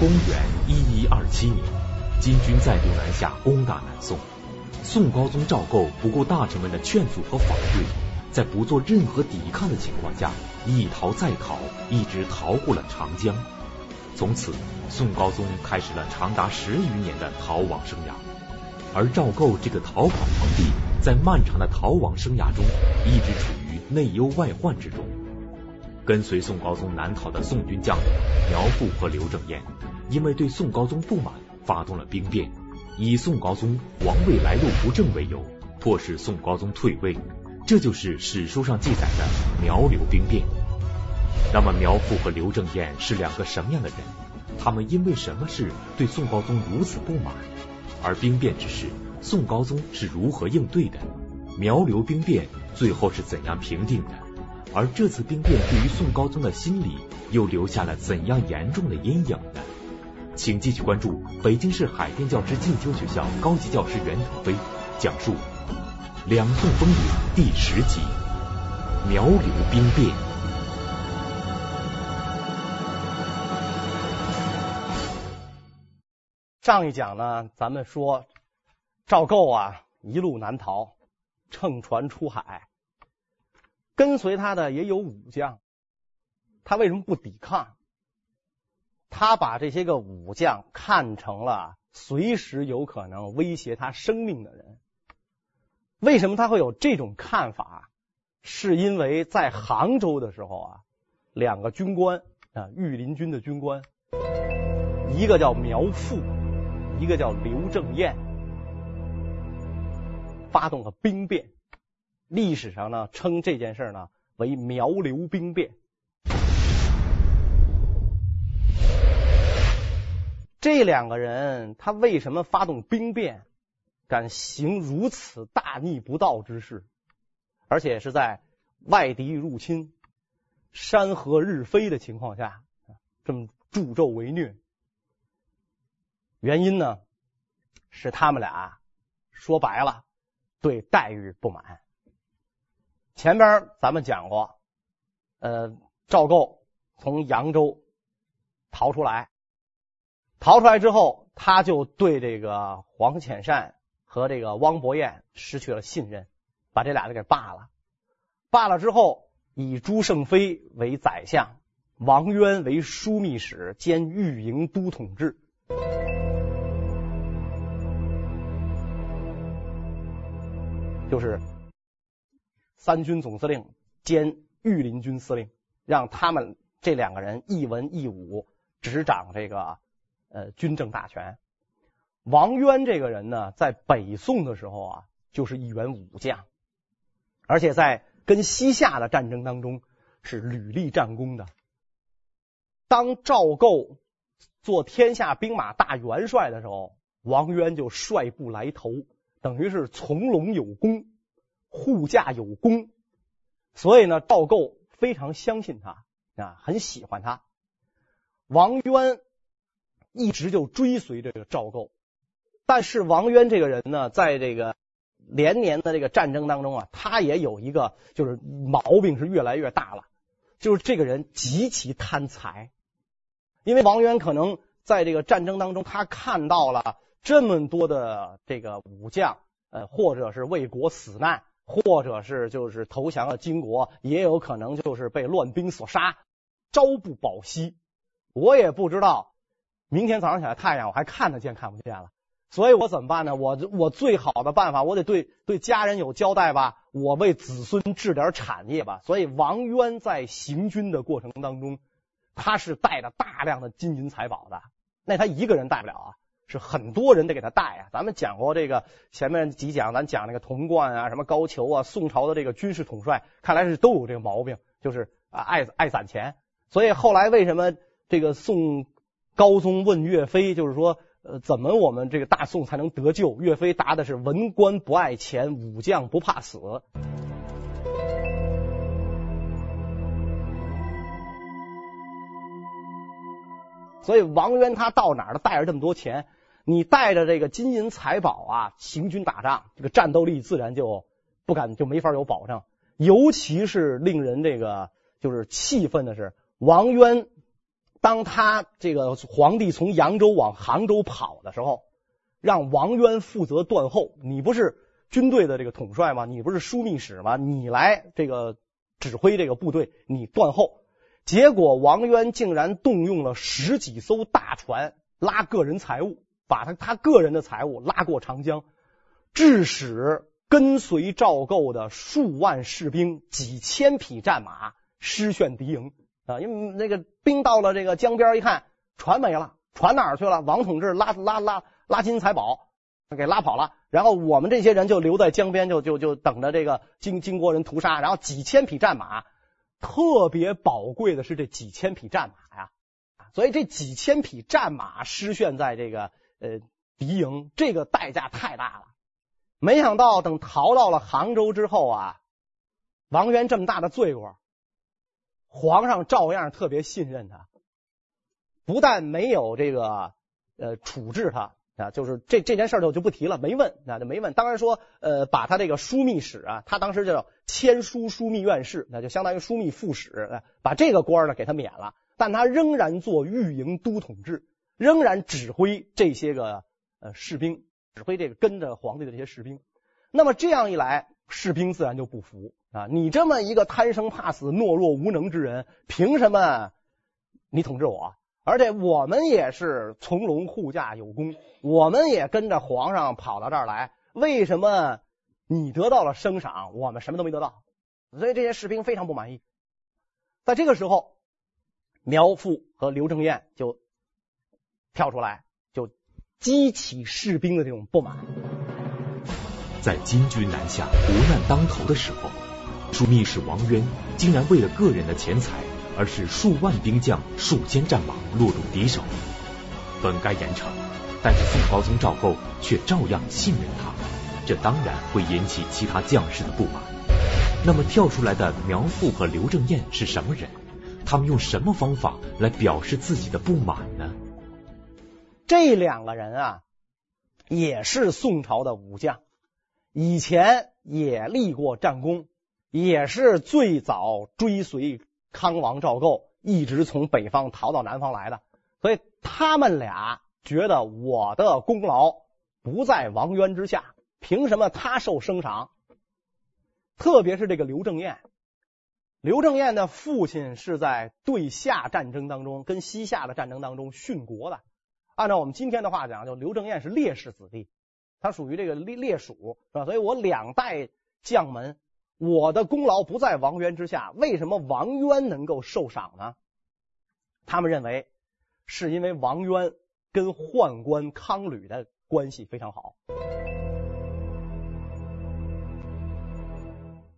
公元一一二七年，金军再度南下攻打南宋。宋高宗赵构不顾大臣们的劝阻和反对，在不做任何抵抗的情况下，一逃再逃，一直逃过了长江。从此，宋高宗开始了长达十余年的逃亡生涯。而赵构这个逃跑皇帝，在漫长的逃亡生涯中，一直处于内忧外患之中。跟随宋高宗南逃的宋军将领苗阜和刘正彦，因为对宋高宗不满，发动了兵变，以宋高宗王位来路不正为由，迫使宋高宗退位。这就是史书上记载的苗刘兵变。那么苗阜和刘正彦是两个什么样的人？他们因为什么事对宋高宗如此不满？而兵变之时，宋高宗是如何应对的？苗刘兵变最后是怎样平定的？而这次兵变对于宋高宗的心理又留下了怎样严重的阴影呢？请继续关注北京市海淀教师进修学校高级教师袁腾飞讲述《两宋风云》第十集《苗刘兵变》。上一讲呢，咱们说赵构啊一路南逃，乘船出海。跟随他的也有武将，他为什么不抵抗？他把这些个武将看成了随时有可能威胁他生命的人。为什么他会有这种看法？是因为在杭州的时候啊，两个军官啊，御林军的军官，一个叫苗阜，一个叫刘正彦，发动了兵变。历史上呢，称这件事呢为苗刘兵变。这两个人他为什么发动兵变，敢行如此大逆不道之事，而且是在外敌入侵、山河日非的情况下，这么助纣为虐？原因呢，是他们俩说白了对待遇不满。前边咱们讲过，呃，赵构从扬州逃出来，逃出来之后，他就对这个黄潜善和这个汪伯彦失去了信任，把这俩人给罢了。罢了之后，以朱胜非为宰相，王渊为枢密使兼御营都统制，就是。三军总司令兼御林军司令，让他们这两个人一文一武，执掌这个呃军政大权。王渊这个人呢，在北宋的时候啊，就是一员武将，而且在跟西夏的战争当中是屡立战功的。当赵构做天下兵马大元帅的时候，王渊就率部来投，等于是从龙有功。护驾有功，所以呢，赵构非常相信他啊，很喜欢他。王渊一直就追随这个赵构，但是王渊这个人呢，在这个连年的这个战争当中啊，他也有一个就是毛病是越来越大了，就是这个人极其贪财。因为王渊可能在这个战争当中，他看到了这么多的这个武将，呃，或者是为国死难。或者是就是投降了金国，也有可能就是被乱兵所杀，朝不保夕。我也不知道明天早上起来太阳我还看得见看不见了，所以我怎么办呢？我我最好的办法，我得对对家人有交代吧，我为子孙置点产业吧。所以王渊在行军的过程当中，他是带着大量的金银财宝的，那他一个人带不了啊。是很多人得给他带啊！咱们讲过这个前面几讲，咱讲那个童贯啊，什么高俅啊，宋朝的这个军事统帅，看来是都有这个毛病，就是啊爱爱攒钱。所以后来为什么这个宋高宗问岳飞，就是说呃怎么我们这个大宋才能得救？岳飞答的是文官不爱钱，武将不怕死。所以王渊他到哪儿都带着这么多钱。你带着这个金银财宝啊，行军打仗，这个战斗力自然就不敢就没法有保障。尤其是令人这个就是气愤的是，王渊当他这个皇帝从扬州往杭州跑的时候，让王渊负责断后。你不是军队的这个统帅吗？你不是枢密使吗？你来这个指挥这个部队，你断后。结果王渊竟然动用了十几艘大船拉个人财物，把他他个人的财物拉过长江，致使跟随赵构的数万士兵、几千匹战马失陷敌营。啊，因为那个兵到了这个江边一看，船没了，船哪儿去了？王统治拉拉拉拉金财宝给拉跑了，然后我们这些人就留在江边，就就就等着这个金金国人屠杀。然后几千匹战马，特别宝贵的是这几千匹战马呀，所以这几千匹战马失陷在这个呃敌营，这个代价太大了。没想到等逃到了杭州之后啊，王渊这么大的罪过。皇上照样特别信任他，不但没有这个呃处置他啊，就是这这件事就就不提了，没问那就没问。当然说呃把他这个枢密使啊，他当时叫签书枢密院事，那就相当于枢密副使，把这个官呢给他免了，但他仍然做御营都统制，仍然指挥这些个呃士兵，指挥这个跟着皇帝的这些士兵。那么这样一来，士兵自然就不服。啊，你这么一个贪生怕死、懦弱无能之人，凭什么你统治我？而且我们也是从龙护驾有功，我们也跟着皇上跑到这儿来，为什么你得到了升赏，我们什么都没得到？所以这些士兵非常不满意。在这个时候，苗阜和刘正彦就跳出来，就激起士兵的这种不满。在金军南下、国难当头的时候。枢密使王渊竟然为了个人的钱财，而使数万兵将、数千战马落入敌手。本该严惩，但是宋高宗赵构却照样信任他，这当然会引起其他将士的不满。那么跳出来的苗阜和刘正彦是什么人？他们用什么方法来表示自己的不满呢？这两个人啊，也是宋朝的武将，以前也立过战功。也是最早追随康王赵构，一直从北方逃到南方来的，所以他们俩觉得我的功劳不在王渊之下，凭什么他受升赏？特别是这个刘正彦，刘正彦的父亲是在对夏战争当中跟西夏的战争当中殉国的，按照我们今天的话讲，就刘正彦是烈士子弟，他属于这个烈烈属，是吧？所以我两代将门。我的功劳不在王渊之下，为什么王渊能够受赏呢？他们认为是因为王渊跟宦官康吕的关系非常好。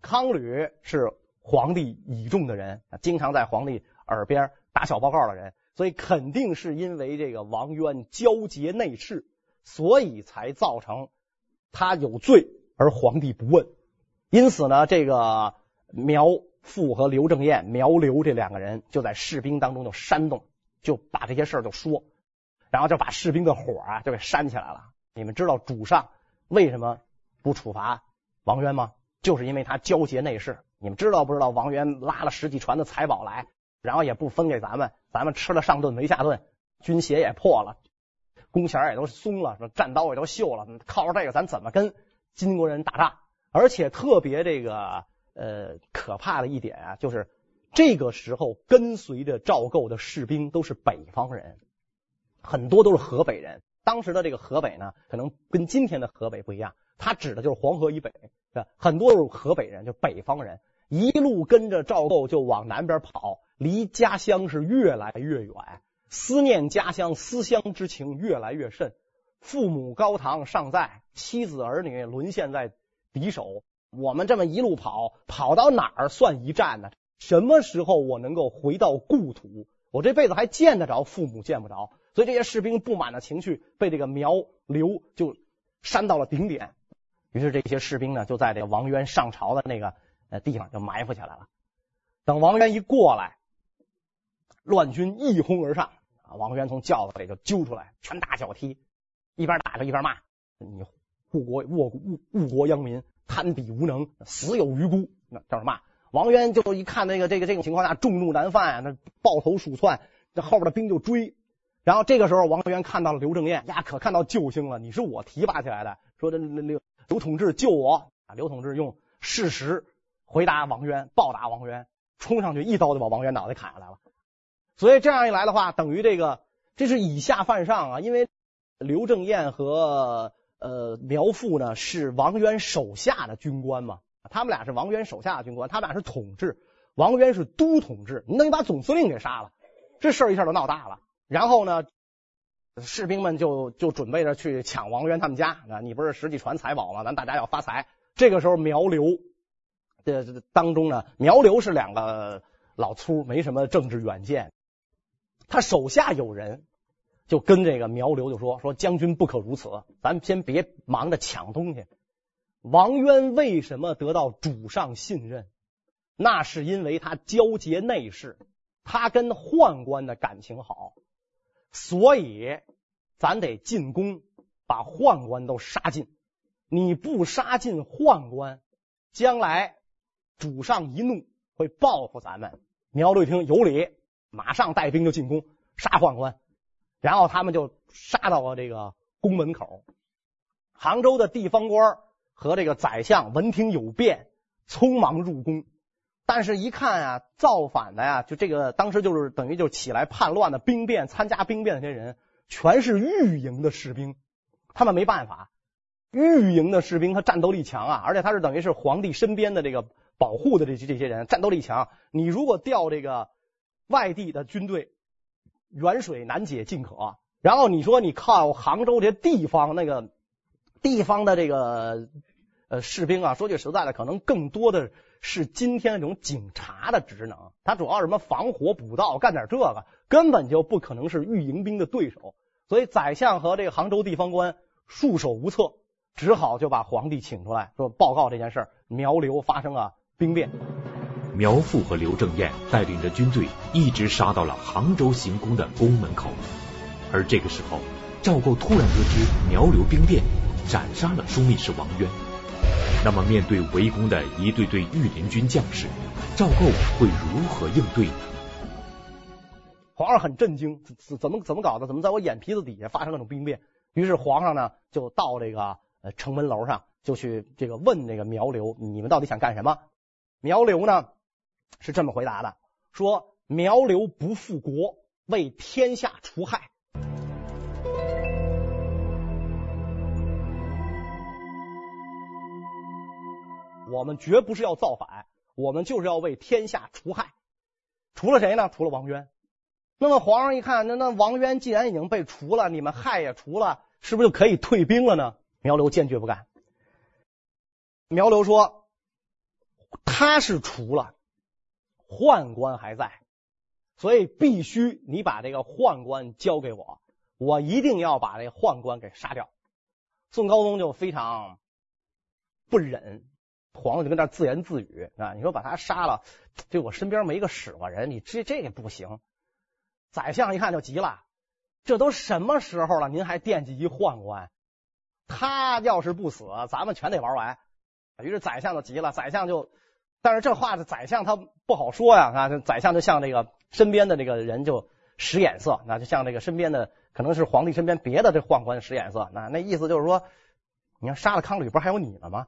康吕是皇帝倚重的人，经常在皇帝耳边打小报告的人，所以肯定是因为这个王渊交结内侍，所以才造成他有罪而皇帝不问。因此呢，这个苗阜和刘正彦、苗刘这两个人就在士兵当中就煽动，就把这些事儿就说，然后就把士兵的火啊就给煽起来了。你们知道主上为什么不处罚王渊吗？就是因为他交结内侍。你们知道不知道？王渊拉了十几船的财宝来，然后也不分给咱们，咱们吃了上顿没下顿，军鞋也破了，弓弦也都松了，战刀也都锈了，靠着这个咱怎么跟金国人打仗？而且特别这个呃可怕的一点啊，就是这个时候跟随着赵构的士兵都是北方人，很多都是河北人。当时的这个河北呢，可能跟今天的河北不一样，它指的就是黄河以北，很多都是河北人，就北方人，一路跟着赵构就往南边跑，离家乡是越来越远，思念家乡、思乡之情越来越甚，父母高堂尚在，妻子儿女沦陷在。敌手，我们这么一路跑，跑到哪儿算一站呢？什么时候我能够回到故土？我这辈子还见得着父母，见不着。所以这些士兵不满的情绪被这个苗刘就煽到了顶点。于是这些士兵呢，就在这个王渊上朝的那个呃地方就埋伏起来了。等王渊一过来，乱军一哄而上，啊，王渊从轿子里就揪出来，拳打脚踢，一边打着一边骂你。误国误误误国殃民，贪鄙无能，死有余辜。那叫什么？王渊就一看那个这个这种情况下，众怒难犯啊，那抱头鼠窜，这后边的兵就追。然后这个时候，王渊看到了刘正彦呀，可看到救星了。你是我提拔起来的，说这刘刘刘统志救我啊！刘统志用事实回答王渊，报答王渊，冲上去一刀就把王渊脑袋砍下来了。所以这样一来的话，等于这个这是以下犯上啊，因为刘正彦和呃苗阜呢是王渊手下的军官嘛，他们俩是王渊手下的军官，他们俩是统治，王渊是都统制，你等于把总司令给杀了，这事儿一下就闹大了。然后呢，士兵们就就准备着去抢王渊他们家啊！你不是十几船财宝吗？咱大家要发财。这个时候，苗刘的当中呢，苗刘是两个老粗，没什么政治远见。他手下有人就跟这个苗刘就说：“说将军不可如此，咱先别忙着抢东西。王渊为什么得到主上信任？那是因为他交结内侍，他跟宦官的感情好。”所以，咱得进宫，把宦官都杀尽。你不杀尽宦官，将来主上一怒会报复咱们。苗刘一听有理，马上带兵就进宫杀宦官。然后他们就杀到了这个宫门口。杭州的地方官和这个宰相闻听有变，匆忙入宫。但是，一看啊，造反的呀，就这个当时就是等于就起来叛乱的兵变，参加兵变的这些人，全是御营的士兵，他们没办法。御营的士兵他战斗力强啊，而且他是等于是皇帝身边的这个保护的这些这些人，战斗力强。你如果调这个外地的军队，远水难解近渴。然后你说你靠杭州这地方那个地方的这个呃士兵啊，说句实在的，可能更多的。是今天那种警察的职能，他主要什么防火补盗，干点这个，根本就不可能是御营兵的对手。所以宰相和这个杭州地方官束手无策，只好就把皇帝请出来，说报告这件事：苗刘发生了兵变。苗阜和刘正彦带领着军队一直杀到了杭州行宫的宫门口，而这个时候，赵构突然得知苗刘兵变，斩杀了枢密使王渊。那么，面对围攻的一队队御林军将士，赵构会如何应对呢？皇上很震惊，怎怎么怎么搞的？怎么在我眼皮子底下发生那种兵变？于是皇上呢，就到这个呃城门楼上，就去这个问那个苗刘：“你们到底想干什么？”苗刘呢是这么回答的：“说苗刘不复国，为天下除害。”我们绝不是要造反，我们就是要为天下除害。除了谁呢？除了王渊。那么皇上一看，那那王渊既然已经被除了，你们害也除了，是不是就可以退兵了呢？苗刘坚决不干。苗刘说：“他是除了，宦官还在，所以必须你把这个宦官交给我，我一定要把这宦官给杀掉。”宋高宗就非常不忍。皇上就跟那自言自语啊，你说把他杀了，对我身边没个使唤人，你这这个不行。宰相一看就急了，这都什么时候了，您还惦记一宦官？他要是不死，咱们全得玩完。于是宰相就急了，宰相就，但是这话的宰相他不好说呀啊，宰相就像这个身边的这个人就使眼色，那就像这个身边的可能是皇帝身边别的这宦官使眼色，那那意思就是说，你要杀了康吕，不是还有你了吗？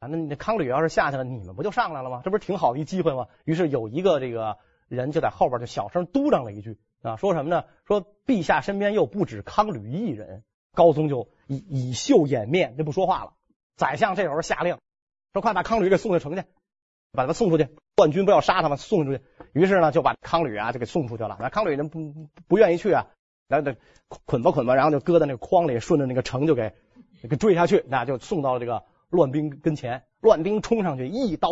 啊那你康吕要是下去了，你们不就上来了吗？这不是挺好的一机会吗？于是有一个这个人就在后边就小声嘟囔了一句啊，说什么呢？说陛下身边又不止康吕一人。高宗就以以袖掩面，就不说话了。宰相这时候下令说：“快把康吕给送回城去，把他送出去。乱军不要杀他吗？送出去。”于是呢，就把康吕啊就给送出去了。那康吕呢不不愿意去啊，然后就捆吧捆吧，然后就搁在那个筐里，顺着那个城就给给追下去，那就送到了这个。乱兵跟前，乱兵冲上去，一刀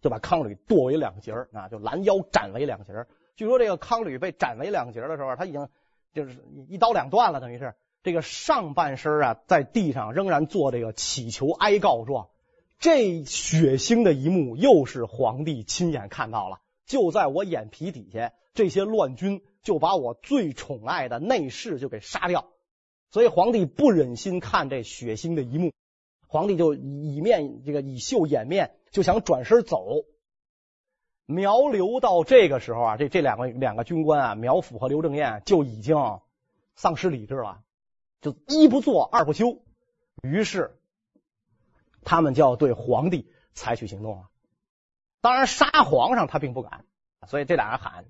就把康吕剁为两截儿啊，就拦腰斩为两截儿。据说这个康吕被斩为两截的时候，他已经就是一刀两断了，等于是这个上半身啊在地上仍然做这个乞求哀告状。这血腥的一幕又是皇帝亲眼看到了，就在我眼皮底下，这些乱军就把我最宠爱的内侍就给杀掉，所以皇帝不忍心看这血腥的一幕。皇帝就以面这个以袖掩面，就想转身走。苗刘到这个时候啊，这这两个两个军官啊，苗阜和刘正彦就已经丧失理智了，就一不做二不休，于是他们就要对皇帝采取行动了。当然，杀皇上他并不敢，所以这俩人喊：“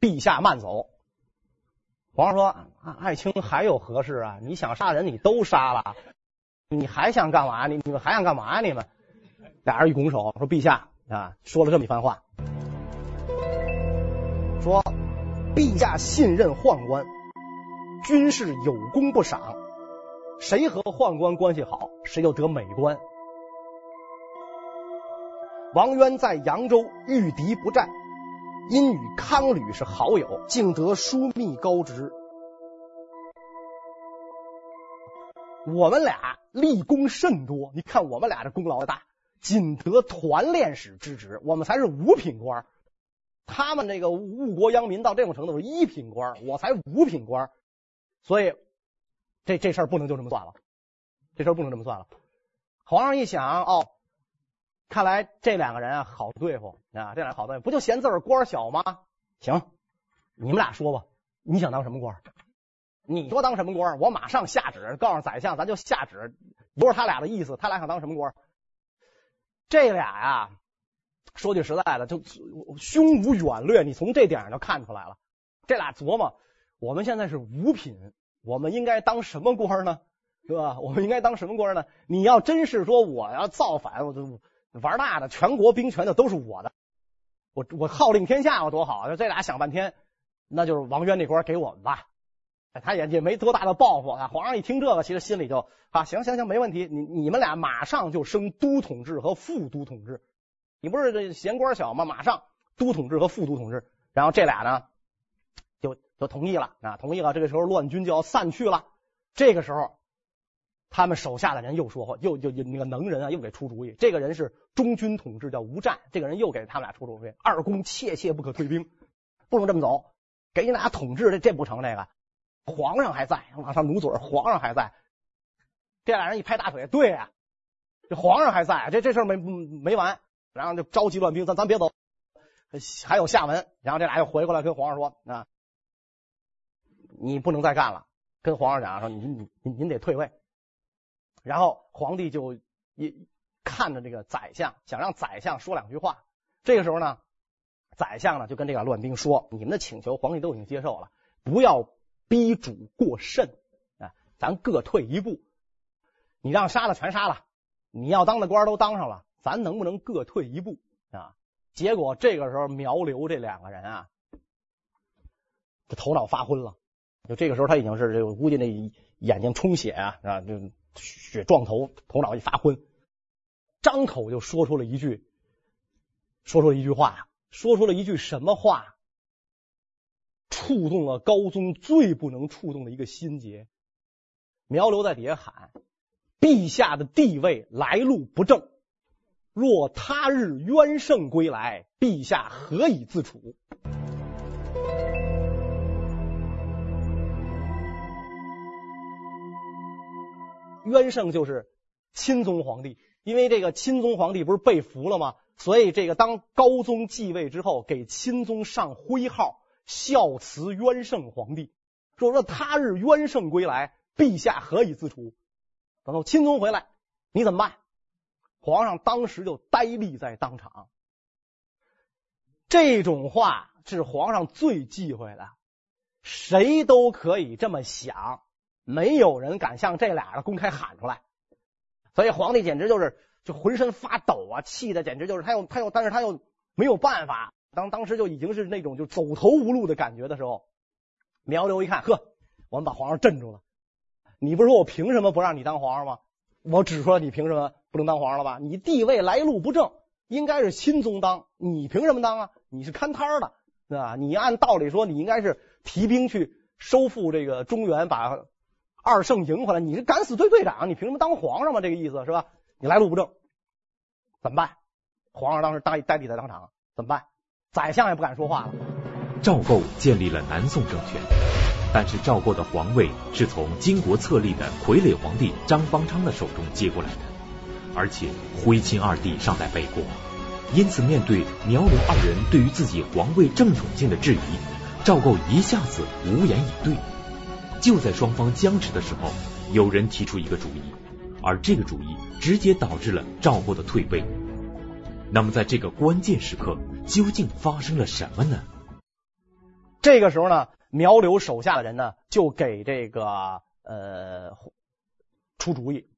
陛下慢走。”皇上说：“爱卿还有何事啊？你想杀人，你都杀了，你还想干嘛？你你们还想干嘛？你们俩人一拱手说：‘陛下啊，说了这么一番话，说陛下信任宦官，军士有功不赏，谁和宦官关系好，谁就得美官。王渊在扬州遇敌不战。’”因与康吕是好友，竟得枢密高职。我们俩立功甚多，你看我们俩这功劳大，仅得团练使之职，我们才是五品官。他们那个误国殃民到这种程度是一品官，我才五品官，所以这这事儿不能就这么算了，这事儿不能这么算了。皇上一想，哦。看来这两个人啊好对付啊，这俩好对付，不就嫌自个儿官小吗？行，你们俩说吧，你想当什么官？你说当什么官，我马上下旨告诉宰相，咱就下旨，不是他俩的意思，他俩想当什么官？这俩呀，说句实在的，就胸无远略，你从这点上就看出来了。这俩琢磨，我们现在是五品，我们应该当什么官呢？是吧？我们应该当什么官呢？你要真是说我要造反，我就。玩大的，全国兵权的都是我的，我我号令天下，我多好！就这俩想半天，那就是王渊那官给我们吧。他也也没多大的抱负啊。皇上一听这个，其实心里就啊，行行行，没问题。你你们俩马上就升都统制和副都统制。你不是这嫌官小吗？马上都统制和副都统制。然后这俩呢，就同意了啊，同意了。这个时候乱军就要散去了。这个时候。他们手下的人又说话，又又那个能人啊，又给出主意。这个人是中军统治，叫吴战。这个人又给他们俩出主意：二公切切不可退兵，不能这么走，给你俩统治，这这不成。这个皇上还在，往上努嘴，皇上还在。这俩人一拍大腿，对呀、这皇上还在，这这事没没完。然后就召集乱兵，咱咱别走，还有下文。然后这俩又回过来跟皇上说：啊，你不能再干了，跟皇上讲说，您您您得退位。然后皇帝就一看着这个宰相，想让宰相说两句话。这个时候呢，宰相呢就跟这个乱兵说：“你们的请求，皇帝都已经接受了，不要逼主过甚啊，咱各退一步。你让杀了全杀了，你要当的官都当上了，咱能不能各退一步啊？”结果这个时候苗刘这两个人啊，这头脑发昏了。就这个时候他已经是这个，估计那眼睛充血啊啊就。血撞头，头脑一发昏，张口就说出了一句，说出了一句话，说出了一句什么话？触动了高宗最不能触动的一个心结。苗刘在底下喊：“陛下的地位来路不正，若他日渊圣归来，陛下何以自处？”渊圣就是钦宗皇帝，因为这个钦宗皇帝不是被俘了吗？所以这个当高宗继位之后，给钦宗上徽号，孝慈渊圣皇帝。说说他日渊圣归来，陛下何以自处？等到钦宗回来，你怎么办？皇上当时就呆立在当场。这种话是皇上最忌讳的，谁都可以这么想。没有人敢向这俩人公开喊出来，所以皇帝简直就是就浑身发抖啊，气的简直就是他又他又，但是他又没有办法。当当时就已经是那种就走投无路的感觉的时候，苗刘一看，呵，我们把皇上镇住了。你不是说我凭什么不让你当皇上吗？我只说你凭什么不能当皇上了吧？你地位来路不正，应该是钦宗当，你凭什么当啊？你是看摊的，对吧？你按道理说，你应该是提兵去收复这个中原，把。二圣赢回来，你是敢死队队长，你凭什么当皇上嘛？这个意思是吧？你来路不正，怎么办？皇上当时呆呆立在当场，怎么办？宰相也不敢说话了。赵构建立了南宋政权，但是赵构的皇位是从金国册立的傀儡皇帝张邦昌的手中接过来的，而且徽钦二帝尚在北国。因此，面对苗刘二人对于自己皇位正统性的质疑，赵构一下子无言以对。就在双方僵持的时候，有人提出一个主意，而这个主意直接导致了赵构的退位。那么，在这个关键时刻，究竟发生了什么呢？这个时候呢，苗刘手下的人呢，就给这个呃出主意，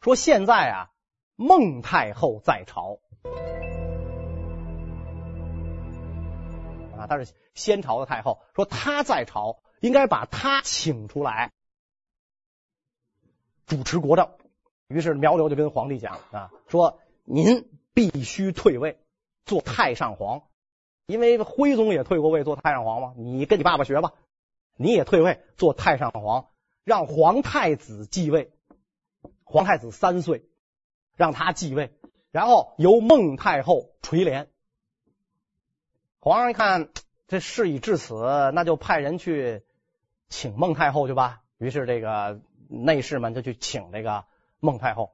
说现在啊，孟太后在朝啊，她是先朝的太后，说她在朝，应该把他请出来主持国政。于是苗刘就跟皇帝讲啊，说您。必须退位做太上皇，因为徽宗也退过位做太上皇嘛。你跟你爸爸学吧，你也退位做太上皇，让皇太子继位。皇太子三岁，让他继位，然后由孟太后垂帘。皇上一看这事已至此，那就派人去请孟太后去吧。于是这个内侍们就去请这个孟太后。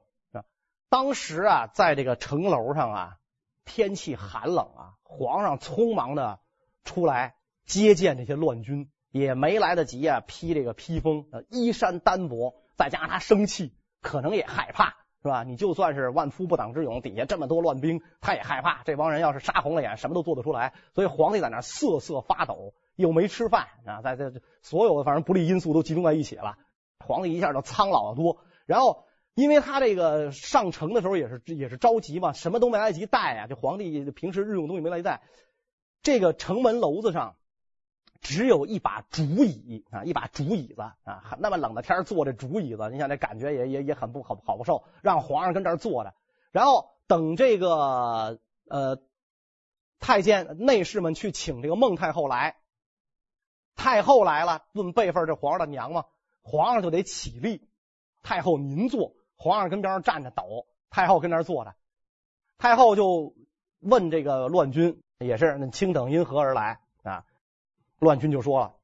当时啊，在这个城楼上啊，天气寒冷啊，皇上匆忙的出来接见这些乱军，也没来得及啊披这个披风，衣衫单薄，再加上他生气，可能也害怕，是吧？你就算是万夫不挡之勇，底下这么多乱兵，他也害怕。这帮人要是杀红了眼，什么都做得出来。所以皇帝在那瑟瑟发抖，又没吃饭啊，在这所有的反正不利因素都集中在一起了，皇帝一下就苍老得多，然后。因为他这个上城的时候也是也是着急嘛，什么都没来得及带啊。这皇帝平时日用东西没来得及带，这个城门楼子上只有一把竹椅啊，一把竹椅子啊，那么冷的天坐这竹椅子，你想这感觉也也也很不好好不受。让皇上跟这儿坐着，然后等这个呃太监内侍们去请这个孟太后来，太后来了，论辈分这皇上的娘嘛，皇上就得起立，太后您坐。皇上跟边上站着抖，太后跟那坐着，太后就问这个乱军，也是那卿等因何而来啊？乱军就说了：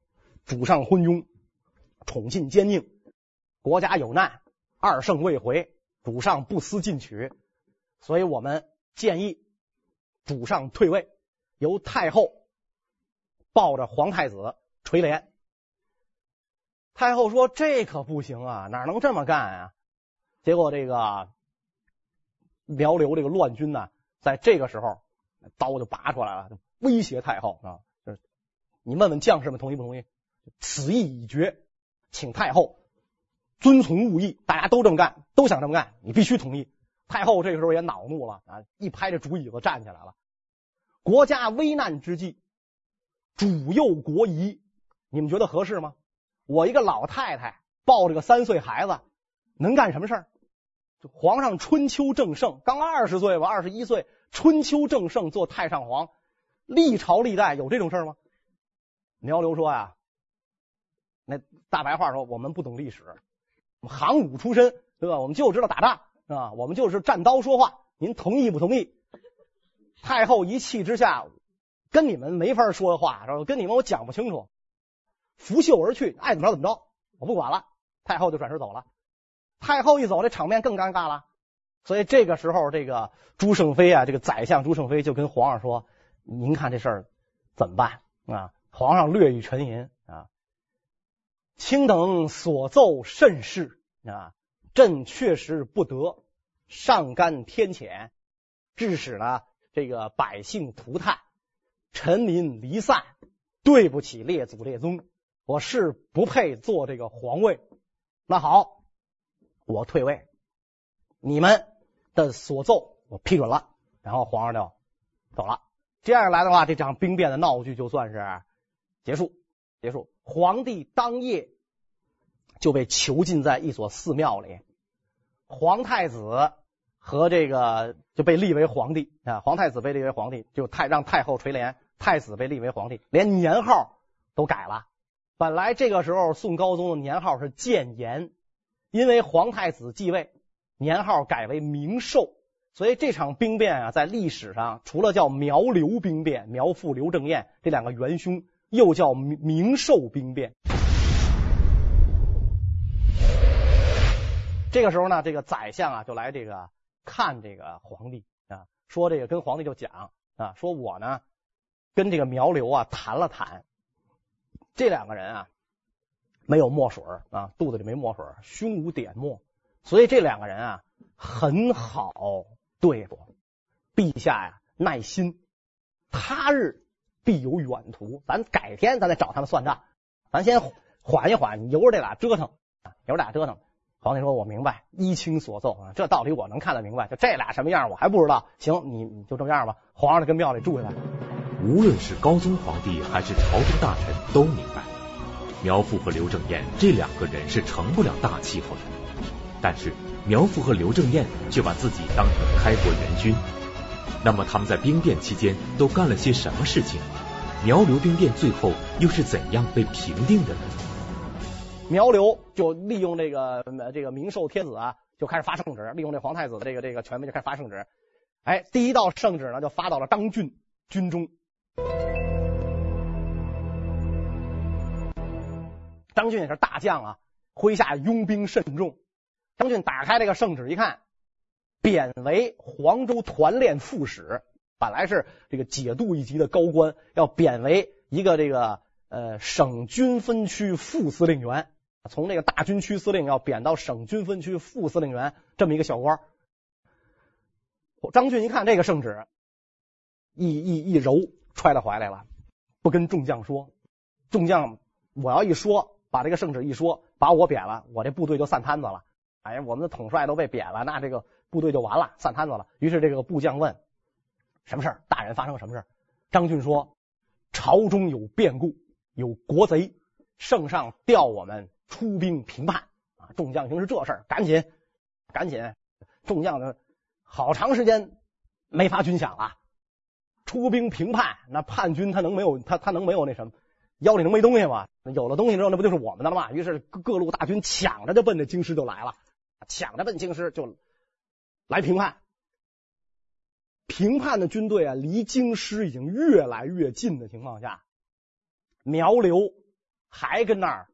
主上昏庸，宠信奸佞，国家有难，二圣未回，主上不思进取，所以我们建议主上退位，由太后抱着皇太子垂帘。太后说：“这可不行啊，哪能这么干啊？”结果这个苗刘这个乱军呢，在这个时候刀就拔出来了，威胁太后啊，就是你问问将士们同意不同意？此意已决，请太后遵从吾意。大家都这么干，都想这么干，你必须同意。太后这个时候也恼怒了啊，一拍这竹椅子站起来了。国家危难之际，主幼国疑，你们觉得合适吗？我一个老太太抱着个三岁孩子，能干什么事儿？皇上春秋正盛，刚二十岁吧，二十一岁，春秋正盛做太上皇，历朝历代有这种事吗？苗刘说呀，那大白话说，我们不懂历史，我们行伍出身，对吧？我们就知道打仗，啊？我们就是战刀说话，您同意不同意？太后一气之下，跟你们没法说话，是吧？跟你们我讲不清楚，拂袖而去，爱怎么着怎么着，我不管了。太后就转身走了。太后一走，这场面更尴尬了。所以这个时候，这个朱胜妃啊，这个宰相朱胜妃就跟皇上说：“您看这事儿怎么办啊？”皇上略一沉吟啊，卿等所奏甚是啊，朕确实不得，上干天谴，致使呢这个百姓涂炭，臣民离散，对不起列祖列宗，我是不配做这个皇位。那好。我退位，你们的所奏我批准了，然后皇上就走了。这样来的话，这场兵变的闹剧就算是结束。结束，皇帝当夜就被囚禁在一所寺庙里，皇太子和这个就被立为皇帝啊。皇太子被立为皇帝，就太让太后垂帘，太子被立为皇帝，连年号都改了。本来这个时候宋高宗的年号是建炎。因为皇太子继位，年号改为明寿，所以这场兵变啊，在历史上除了叫苗刘兵变，苗父刘正彦这两个元凶，又叫明寿兵变。这个时候呢，这个宰相啊就来这个看这个皇帝啊，说这个跟皇帝就讲啊，说我呢跟这个苗刘啊谈了谈，这两个人啊没有墨水啊，肚子里没墨水，胸无点墨，所以这两个人啊很好对付。陛下呀，耐心，他日必有远图，咱改天咱再找他们算账，咱先缓一缓，由着这俩折腾，由着俩折腾。皇帝说：“我明白，依卿所奏啊，这道理我能看得明白。就这俩什么样，我还不知道。行，你你就这样吧。皇上就跟庙里住下来。无论是高宗皇帝还是朝中大臣都明白，苗阜和刘正彦这两个人是成不了大气候的。但是苗阜和刘正彦却把自己当成开国元勋。那么他们在兵变期间都干了些什么事情？苗刘兵变最后又是怎样被平定的呢？”苗刘就利用这个这个明寿天子啊，就开始发圣旨，利用这皇太子的这个这个权威就开始发圣旨。哎，第一道圣旨呢就发到了张俊军中。张俊也是大将啊，麾下拥兵甚众。张俊打开这个圣旨一看，贬为黄州团练副使，本来是这个节度一级的高官，要贬为一个这个呃省军分区副司令员。从这个大军区司令要贬到省军分区副司令员这么一个小官，张俊一看这个圣旨，一一一揉揣到怀里了，不跟众将说。众将，我要一说，把这个圣旨一说，把我贬了，我这部队就散摊子了。哎，我们的统帅都被贬了，那这个部队就完了，散摊子了。于是这个部将问：什么事儿？大人发生什么事儿？张俊说：朝中有变故，有国贼，圣上调我们。出兵平叛啊！众将听是这事儿，赶紧赶紧，众将呢，好长时间没发军饷了。出兵平叛，那叛军他能没有他他能没有那什么腰里能没东西吗？有了东西之后，那不就是我们的了吗？于是各路大军抢着就奔着京师就来了，抢着奔京师就来平叛。平叛的军队啊，离京师已经越来越近的情况下，苗刘还跟那儿。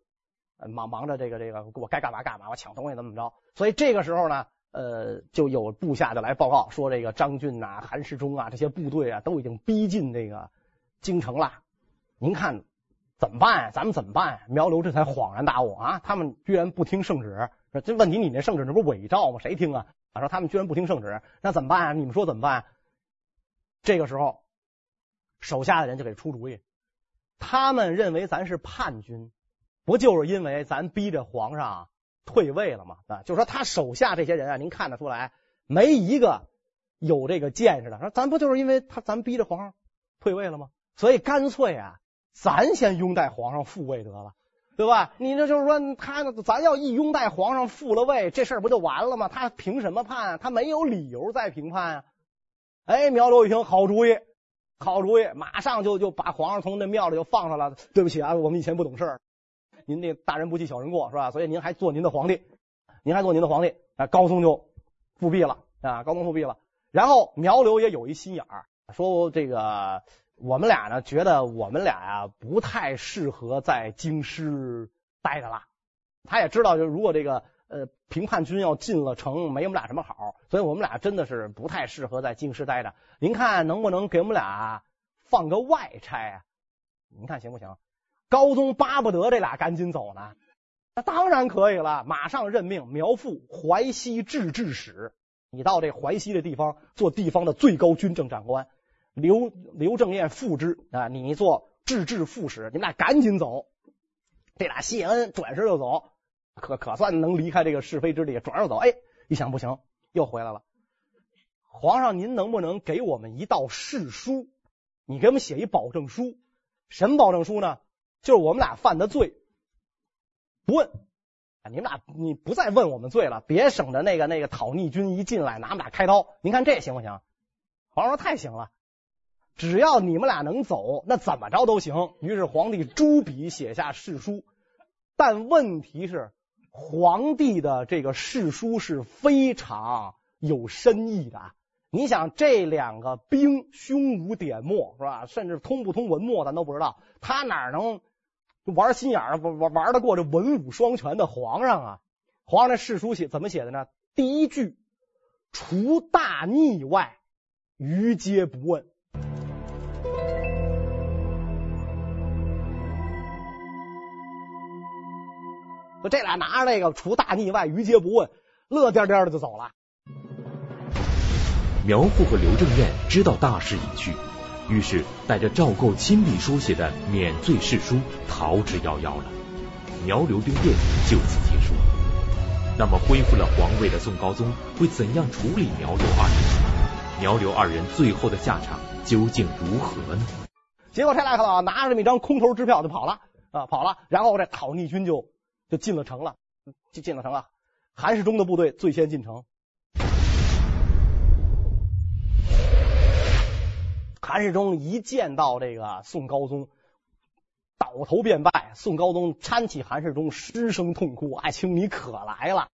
忙忙着这个这个，我该干嘛干嘛，我抢东西怎么怎么着？所以这个时候呢，呃，就有部下就来报告说，这个张俊呐、韩世忠啊这些部队啊都已经逼近这个京城了。您看怎么办？咱们怎么办？苗刘这才恍然大悟啊，他们居然不听圣旨。这问题，你那圣旨那不是伪造吗？谁听啊？他说他们居然不听圣旨，那怎么办啊？你们说怎么办？这个时候，手下的人就给出主意，他们认为咱是叛军。不就是因为咱逼着皇上退位了嘛？啊，就说他手下这些人啊，您看得出来，没一个有这个见识的。说咱不就是因为他咱逼着皇上退位了吗？所以干脆啊，咱先拥戴皇上复位得了，对吧？你这就是说他，咱要一拥戴皇上复了位，这事儿不就完了吗？他凭什么叛？他没有理由再评判啊！哎，苗刘一听，好主意，好主意，马上就就把皇上从那庙里就放上了。对不起啊，我们以前不懂事。您这大人不计小人过是吧？所以您还做您的皇帝，您还做您的皇帝，啊，高宗就复辟了啊，高宗复辟了。然后苗刘也有一心眼儿，说这个我们俩呢，觉得我们俩呀不太适合在京师待着了。他也知道，就如果这个呃平叛军要进了城，没我们俩什么好，所以我们俩真的是不太适合在京师待着。您看能不能给我们俩放个外差啊？您看行不行？高宗巴不得这俩赶紧走呢，那当然可以了，马上任命苗阜淮西制置使，你到这淮西的地方做地方的最高军政长官。刘刘正彦副之啊，你做制置副使，你们俩赶紧走。这俩谢恩，转身就走，可可算能离开这个是非之地，转身走。哎，一想不行，又回来了。皇上，您能不能给我们一道誓书？你给我们写一保证书，什么保证书呢？就是我们俩犯的罪，不问，你们俩你不再问我们罪了，别省得那个那个讨逆军一进来拿我们俩开刀。您看这行不行？皇上说太行了，只要你们俩能走，那怎么着都行。于是皇帝朱笔写下誓书，但问题是皇帝的这个誓书是非常有深意的啊。你想这两个兵胸无点墨是吧？甚至通不通文墨咱都不知道，他哪能？玩心眼儿，玩玩得过这文武双全的皇上啊！皇上的誓书写怎么写的呢？第一句，除大逆外，于皆不问。说这俩拿着这个除大逆外，于皆不问，乐颠颠的就走了。苗阜和刘正彦知道大势已去，于是带着赵构亲笔书写的免罪誓书逃之夭夭了。苗刘兵变就此结束。那么恢复了皇位的宋高宗会怎样处理苗刘二人？苗刘二人最后的下场究竟如何呢？结果这俩可老拿着这么一张空头支票就跑了啊，跑了，然后这讨逆军就就进了城了，就进了城了。韩世忠的部队最先进城。韩世忠一见到这个宋高宗，倒头便拜。宋高宗搀起韩世忠，失声痛哭：“爱卿，你可来了！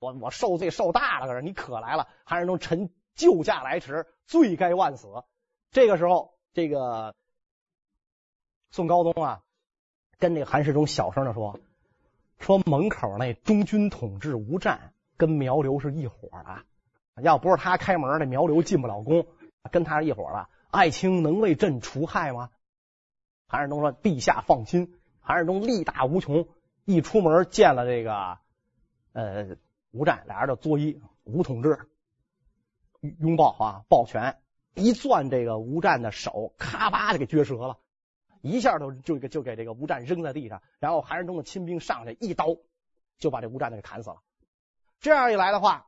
我我受罪受大了，可是你可来了。”韩世忠臣救驾来迟，罪该万死。这个时候，这个宋高宗啊，跟这个韩世忠小声的说。说门口那中军统制吴战跟苗刘是一伙的，要不是他开门，那苗刘进不了宫，跟他是一伙的。爱卿能为朕除害吗？韩世忠说：“陛下放心。”韩世忠力大无穷，一出门见了这个呃吴战，俩人就作揖，吴统治拥抱啊，抱拳，一攥这个吴战的手，咔吧就给撅折了。一下就就就给这个吴战扔在地上，然后韩世忠的亲兵上去一刀就把这吴战给砍死了。这样一来的话，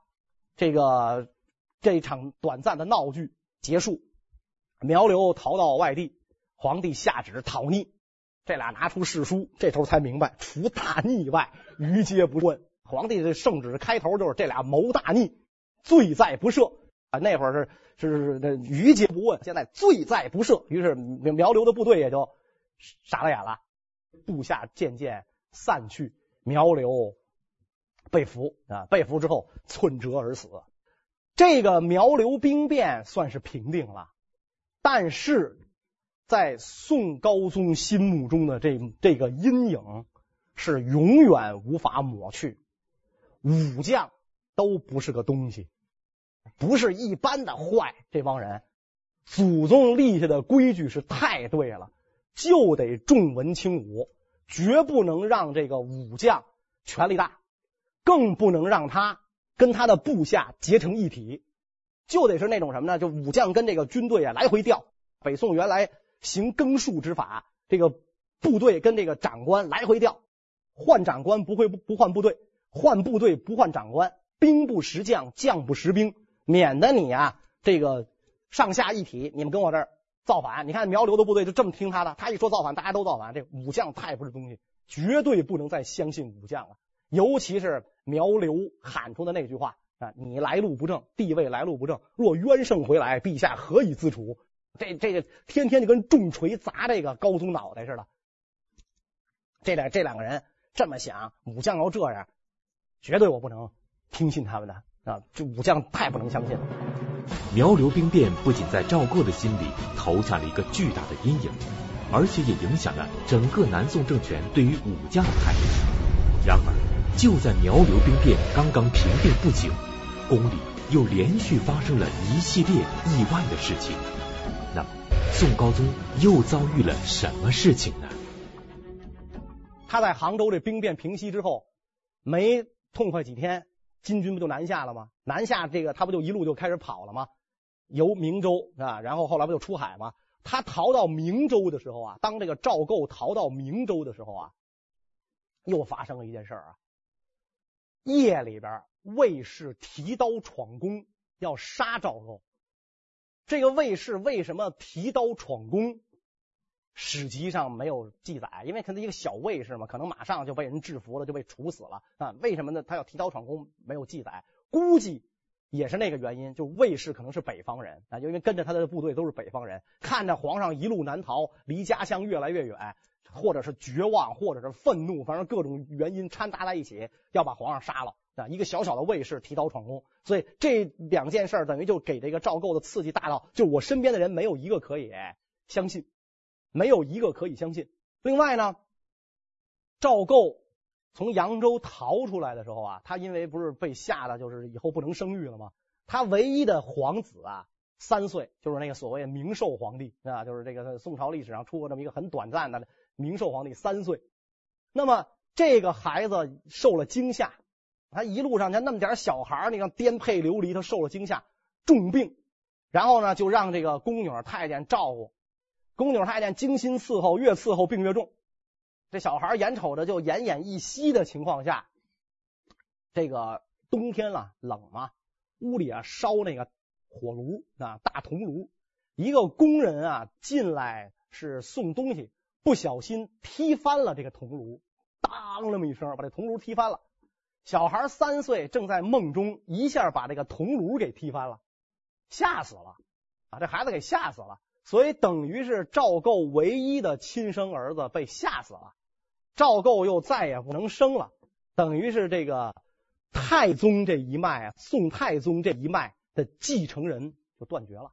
这个这场短暂的闹剧结束，苗刘逃到外地，皇帝下旨讨逆，这俩拿出誓书，这头才明白除大逆外，于皆不问。皇帝的圣旨开头就是这俩谋大逆，罪在不赦啊。那会儿是是是那于皆不问，现在罪在不赦，于是苗刘的部队也就。傻了眼了，部下渐渐散去，苗刘被俘啊，被俘之后寸折而死。这个苗刘兵变算是平定了，但是在宋高宗心目中的这这个阴影是永远无法抹去。武将都不是个东西，不是一般的坏。这帮人祖宗立下的规矩是太对了。就得重文轻武，绝不能让这个武将权力大，更不能让他跟他的部下结成一体，就得是那种什么呢？就武将跟这个军队啊来回调。北宋原来行更戍之法，这个部队跟这个长官来回调，换长官不会不换部队，换部队不换长官，兵不识将，将不识兵，免得你啊这个上下一体，你们跟我这儿。造反！你看苗刘的部队就这么听他的，他一说造反，大家都造反。这武将太不是东西，绝对不能再相信武将了。尤其是苗刘喊出的那句话啊：“你来路不正，地位来路不正，若冤圣回来，陛下何以自处？”这这个天天就跟重锤砸这个高宗脑袋似的。这两这两个人这么想，武将要这样，绝对我不能听信他们的啊！这武将太不能相信了。苗刘兵变不仅在赵构的心里投下了一个巨大的阴影，而且也影响了整个南宋政权对于武将的态度。然而，就在苗刘兵变刚刚平定不久，宫里又连续发生了一系列意外的事情。那么，宋高宗又遭遇了什么事情呢？他在杭州这兵变平息之后，没痛快几天。金军不就南下了吗？南下这个他不就一路就开始跑了吗？由明州啊，然后后来不就出海吗？他逃到明州的时候啊，当这个赵构逃到明州的时候啊，又发生了一件事儿啊。夜里边卫士提刀闯宫，要杀赵构。这个卫士为什么提刀闯宫？史籍上没有记载，因为可能一个小卫士嘛，可能马上就被人制服了，就被处死了啊？为什么呢？他要提刀闯宫，没有记载，估计也是那个原因，就卫士可能是北方人啊，因为跟着他的部队都是北方人，看着皇上一路南逃，离家乡越来越远，或者是绝望，或者是愤怒，反正各种原因掺杂在一起，要把皇上杀了啊！一个小小的卫士提刀闯宫，所以这两件事等于就给这个赵构的刺激大到，就我身边的人没有一个可以相信。没有一个可以相信。另外呢，赵构从扬州逃出来的时候啊，他因为不是被吓得就是以后不能生育了吗？他唯一的皇子啊，三岁，就是那个所谓明寿皇帝啊，就是这个宋朝历史上出过这么一个很短暂的明寿皇帝三岁。那么这个孩子受了惊吓，他一路上他那么点小孩，你看颠沛流离，他受了惊吓，重病，然后呢就让这个宫女太监照顾，宫女太监精心伺候，越伺候病越重。这小孩眼瞅着就奄奄一息的情况下，这个冬天了冷嘛，屋里啊烧那个。火炉啊，大铜炉，一个工人啊进来是送东西，不小心踢翻了这个铜炉，当那么一声，把这铜炉踢翻了。小孩三岁，正在梦中，一下把这个铜炉给踢翻了，吓死了啊！这孩子给吓死了，所以等于是赵构唯一的亲生儿子被吓死了，赵构又再也不能生了，等于是这个太宗这一脉啊，宋太宗这一脉。的继承人就断绝了，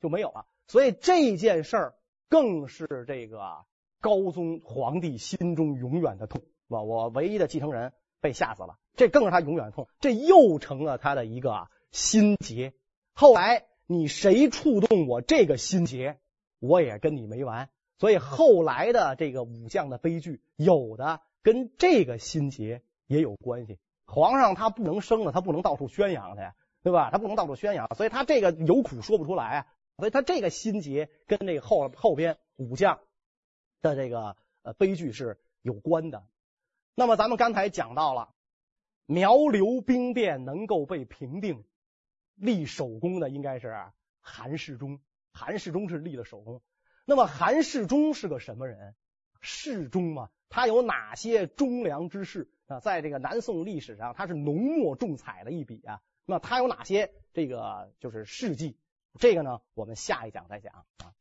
就没有了。所以这件事儿更是这个高宗皇帝心中永远的痛，是吧？我唯一的继承人被吓死了，这更是他永远痛。这又成了他的一个心结。后来你谁触动我这个心结，我也跟你没完。所以后来的这个武将的悲剧，有的跟这个心结也有关系。皇上他不能生了，他不能到处宣扬去。对吧？他不能到处宣扬，所以他这个有苦说不出来啊。所以他这个心结跟这个后后边武将的这个呃悲剧是有关的。那么咱们刚才讲到了苗刘兵变能够被平定，立首功的应该是韩世忠。韩世忠是立了首功。那么韩世忠是个什么人？世忠嘛，他有哪些忠良之事啊？在这个南宋历史上，他是浓墨重彩的一笔啊。那他有哪些这个就是事迹？这个呢，我们下一讲再讲啊。